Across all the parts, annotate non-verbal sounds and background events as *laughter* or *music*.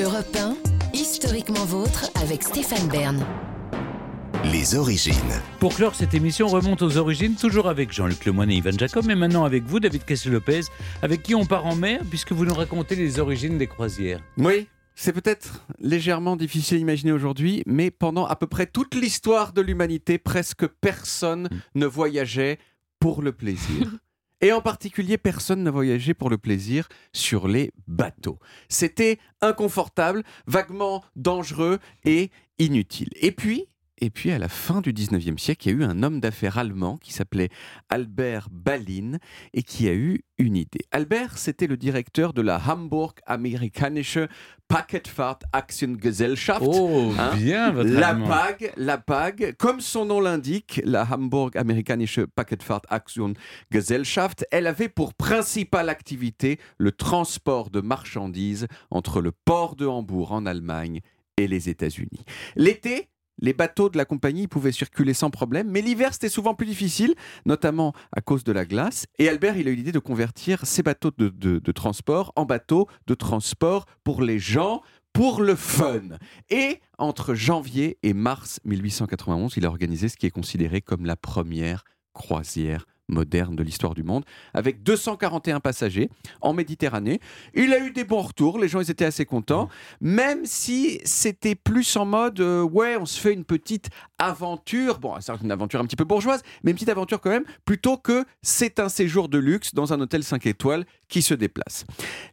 Europe 1, historiquement vôtre avec Stéphane Bern. Les origines. Pour clore cette émission, on remonte aux origines, toujours avec Jean-Luc Lemoyne et Ivan Jacob, mais maintenant avec vous, David Kessel-Lopez, avec qui on part en mer, puisque vous nous racontez les origines des croisières. Oui, c'est peut-être légèrement difficile à imaginer aujourd'hui, mais pendant à peu près toute l'histoire de l'humanité, presque personne ne voyageait pour le plaisir. Et en particulier, personne ne voyageait pour le plaisir sur les bateaux. C'était inconfortable, vaguement dangereux et inutile. Et puis, et puis, à la fin du 19e siècle, il y a eu un homme d'affaires allemand qui s'appelait Albert Ballin et qui a eu une idée. Albert, c'était le directeur de la Hamburg Amerikanische Paketfahrtaktiengesellschaft. Oh, Hein? bien, votre La allemand. PAG, la PAG, comme son nom l'indique, la Hamburg Amerikanische Paketfahrtaktiengesellschaft, elle avait pour principale activité le transport de marchandises entre le port de Hambourg en Allemagne et les États-Unis. L'été, les bateaux de la compagnie pouvaient circuler sans problème, mais l'hiver c'était souvent plus difficile, notamment à cause de la glace. Et Albert, il a eu l'idée de convertir ces bateaux de, de- de transport en bateaux de transport pour les gens, pour le fun. Et entre janvier et mars 1891, il a organisé ce qui est considéré comme la première croisière moderne de l'histoire du monde, avec 241 passagers en Méditerranée. Il a eu des bons retours, les gens ils étaient assez contents, même si c'était plus en mode euh, ouais, on se fait une petite aventure, bon, c'est une aventure un petit peu bourgeoise, mais une petite aventure quand même, plutôt que c'est un séjour de luxe dans un hôtel 5 étoiles qui se déplace.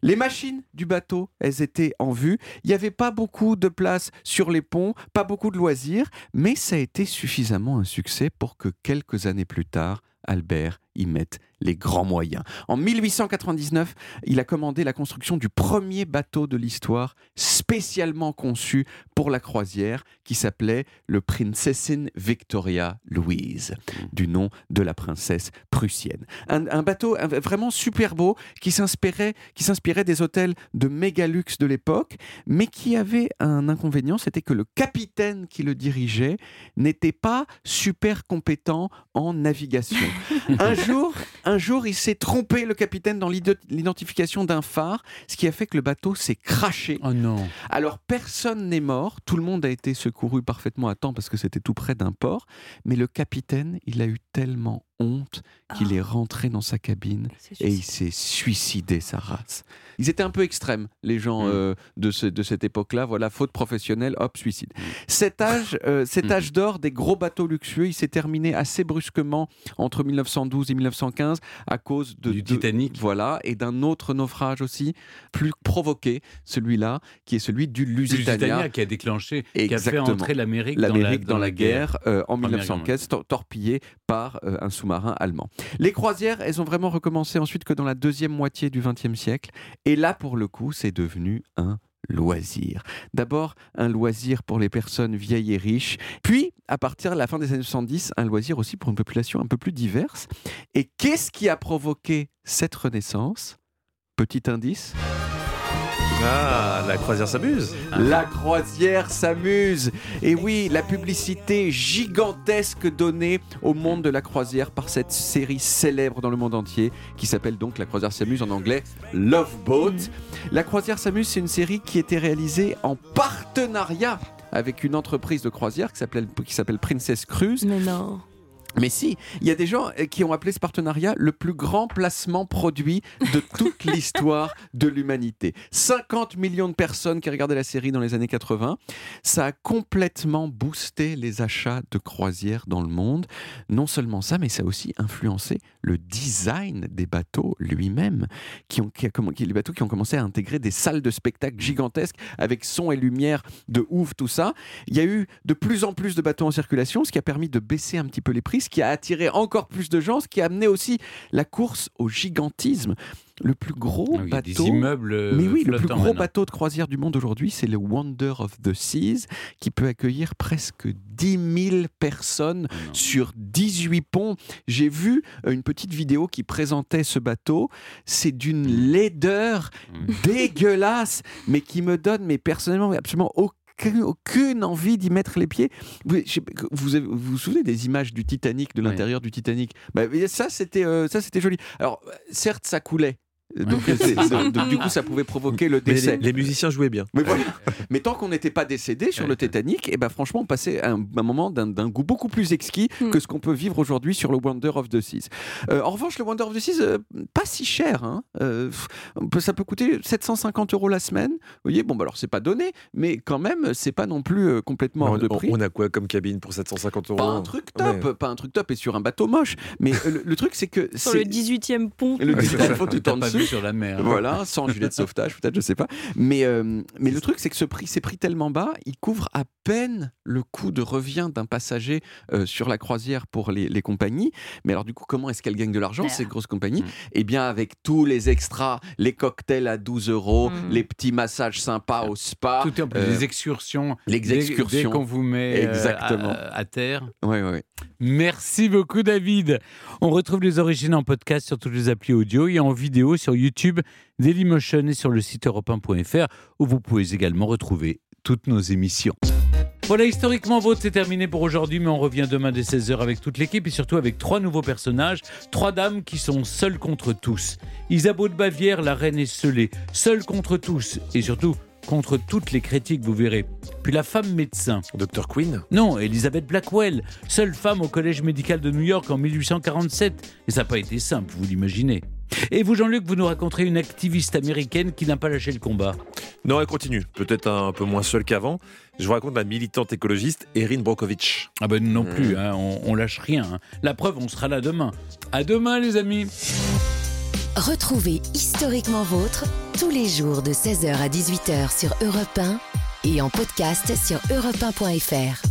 Les machines du bateau, elles étaient en vue. Il n'y avait pas beaucoup de place sur les ponts, pas beaucoup de loisirs, mais ça a été suffisamment un succès pour que quelques années plus tard, Albert y mette les grands moyens. En 1899, il a commandé la construction du premier bateau de l'histoire spécialement conçu pour la croisière qui s'appelait le Princessin Victoria Louise, du nom de la princesse prussienne. Un, un bateau vraiment super beau qui s'inspirait, qui s'inspirait des hôtels de méga luxe de l'époque, mais qui avait un inconvénient, c'était que le capitaine qui le dirigeait n'était pas super compétent en navigation. *laughs* un jour, un jour, il s'est trompé, le capitaine, dans l'ide- l'identification d'un phare, ce qui a fait que le bateau s'est craché. Oh non. Alors personne n'est mort, tout le monde a été secouru parfaitement à temps parce que c'était tout près d'un port, mais le capitaine, il a eu tellement honte qu'il est rentré dans sa cabine et il s'est suicidé sa race. Ils étaient un peu extrêmes, les gens Mm. euh, de, ce- de cette époque-là. Voilà, faute professionnelle, hop, suicide. Cet âge, euh, cet Mm. âge d'or des gros bateaux luxueux, il s'est terminé assez brusquement entre 1912 et 1915 à cause de, Du de- Titanic. Voilà, et d'un autre naufrage aussi, plus provoqué, celui-là, qui est celui du Lusitania. Lusitania qui a déclenché, qui a fait Exactement. entrer l'Amérique dans la, L'Amérique dans, la guerre, euh, en Première 1915, tor- torpillée par euh, un sous-marin allemand. Les croisières, elles ont vraiment recommencé ensuite que dans la deuxième moitié du XXe siècle. Et là, pour le coup, c'est devenu un loisir. D'abord, un loisir pour les personnes vieilles et riches, puis, à partir de la fin des années 70, un loisir aussi pour une population un peu plus diverse. Et qu'est-ce qui a provoqué cette renaissance? Petit indice Ah, la croisière s'amuse. La croisière s'amuse. Et oui, la publicité gigantesque donnée au monde de la croisière par cette série célèbre dans le monde entier qui s'appelle donc La croisière s'amuse en anglais Love Boat. La croisière s'amuse, c'est une série qui était réalisée en partenariat avec une entreprise de croisière qui s'appelle qui s'appelle Princess Cruise. Mais non. Mais si, il y a des gens euh, qui ont appelé ce partenariat le plus grand placement produit de toute *laughs* l'histoire de l'humanité. 50 millions de personnes qui regardaient la série dans les années 80. Ça a complètement boosté les achats de croisières dans le monde. Non seulement ça, mais ça a aussi influencé le design des bateaux lui-même. Qui ont, qui a comm- qui- les bateaux qui ont commencé à intégrer des salles de spectacle gigantesques avec son et lumière de ouf, tout ça. Il y a eu de plus en plus de bateaux en circulation, ce qui a permis de baisser un petit peu les prix, ce qui a attiré encore plus de gens, ce qui a amené aussi la course au gigantisme. Le plus gros Ah oui, bateau. immeubles euh, Mais oui, le plus gros maintenant. bateau de croisière du monde aujourd'hui, c'est le Wonder of the Seas, qui peut accueillir presque 10 000 personnes Ah sur 18 ponts. J'ai vu euh, une petite vidéo qui présentait ce bateau. C'est d'une laideur Mm. dégueulasse, mais qui me donne, mais personnellement, absolument aucune, aucune envie d'y mettre les pieds. Vous, vous, souvenez des images du Titanic, de Oui. l'intérieur du Titanic? Bah, Ça, c'était euh, ça, c'était joli. Alors, certes, ça coulait. Donc, du coup, ça pouvait provoquer le décès. les, les musiciens jouaient bien. Mais voilà. Mais tant qu'on n'était pas décédé sur le Titanic, et ben franchement, on passait un, un moment d'un goût beaucoup plus exquis Mm. que ce qu'on peut vivre aujourd'hui sur le Wonder of the Seas. Euh, en revanche, le Wonder of the Seas, euh, pas si cher. hein. Euh, ça peut coûter 750 euros la semaine. Vous voyez, bon, bah alors c'est pas donné, mais quand même, c'est pas non plus euh, complètement hors on, de prix. on a quoi comme cabine pour 750 euros? Pas un truc top, Ouais. pas un truc top et sur un bateau moche. Mais euh, le, le truc, c'est que Sur le 18e pont. le Ouais, c'est digital ça. faut tout en dessous. Sur la mer. Voilà, sans gilet de sauvetage, peut-être, je sais pas. Mais, euh, mais le truc, c'est que ce prix, ces prix tellement bas, il couvre à peine le coût de revient d'un passager euh, sur la croisière pour les, les compagnies. Mais alors, du coup, comment est-ce qu'elles gagnent de l'argent, ces grosses compagnies Mm. Eh bien, avec tous les extras, les cocktails à 12 euros, Mm. les petits massages sympas au spa. Tout est en plus, euh, les excursions. les excursions. qu'on vous met euh, Exactement. à, à terre. Ouais, ouais, ouais. Merci beaucoup, David. On retrouve les origines en podcast sur toutes les applis audio et en vidéo sur YouTube, Dailymotion et sur le site europe 1.fr où vous pouvez également retrouver toutes nos émissions. Voilà, historiquement vote, c'est terminé pour aujourd'hui, mais on revient demain dès 16h avec toute l'équipe et surtout avec trois nouveaux personnages, trois dames qui sont seules contre tous. Isabeau de Bavière, la reine esselée, seule contre tous et surtout contre toutes les critiques, vous verrez. Puis la femme médecin, Dr Queen non, Elizabeth Blackwell, seule femme au collège médical de New York en 1847. Et ça n'a pas été simple, vous l'imaginez. Et vous, Jean-Luc, vous nous raconterez une activiste américaine qui n'a pas lâché le combat. Non, elle continue. Peut-être un peu moins seule qu'avant. Je vous raconte la militante écologiste Erin Brockovich. Ah ben nous non plus, hein, on, on lâche rien. hein. La preuve, on sera là demain. À demain, les amis. Retrouvez Historiquement Vôtre tous les jours de 16h à 18h sur Europe 1 et en podcast sur europe1.fr.